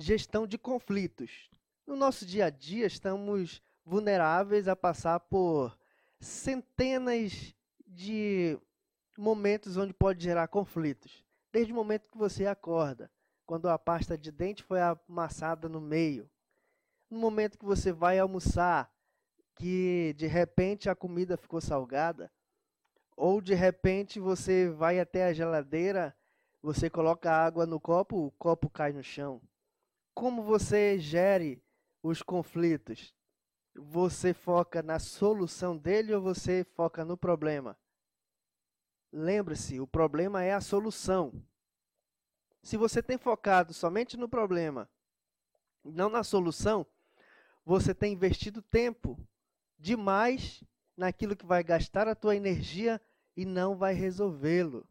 gestão de conflitos. No nosso dia a dia, estamos vulneráveis a passar por centenas de momentos onde pode gerar conflitos. Desde o momento que você acorda, quando a pasta de dente foi amassada no meio, no momento que você vai almoçar, que de repente a comida ficou salgada, ou de repente você vai até a geladeira, você coloca água no copo, o copo cai no chão como você gere os conflitos? Você foca na solução dele ou você foca no problema? Lembre-se, o problema é a solução. Se você tem focado somente no problema, não na solução, você tem investido tempo demais naquilo que vai gastar a tua energia e não vai resolvê-lo.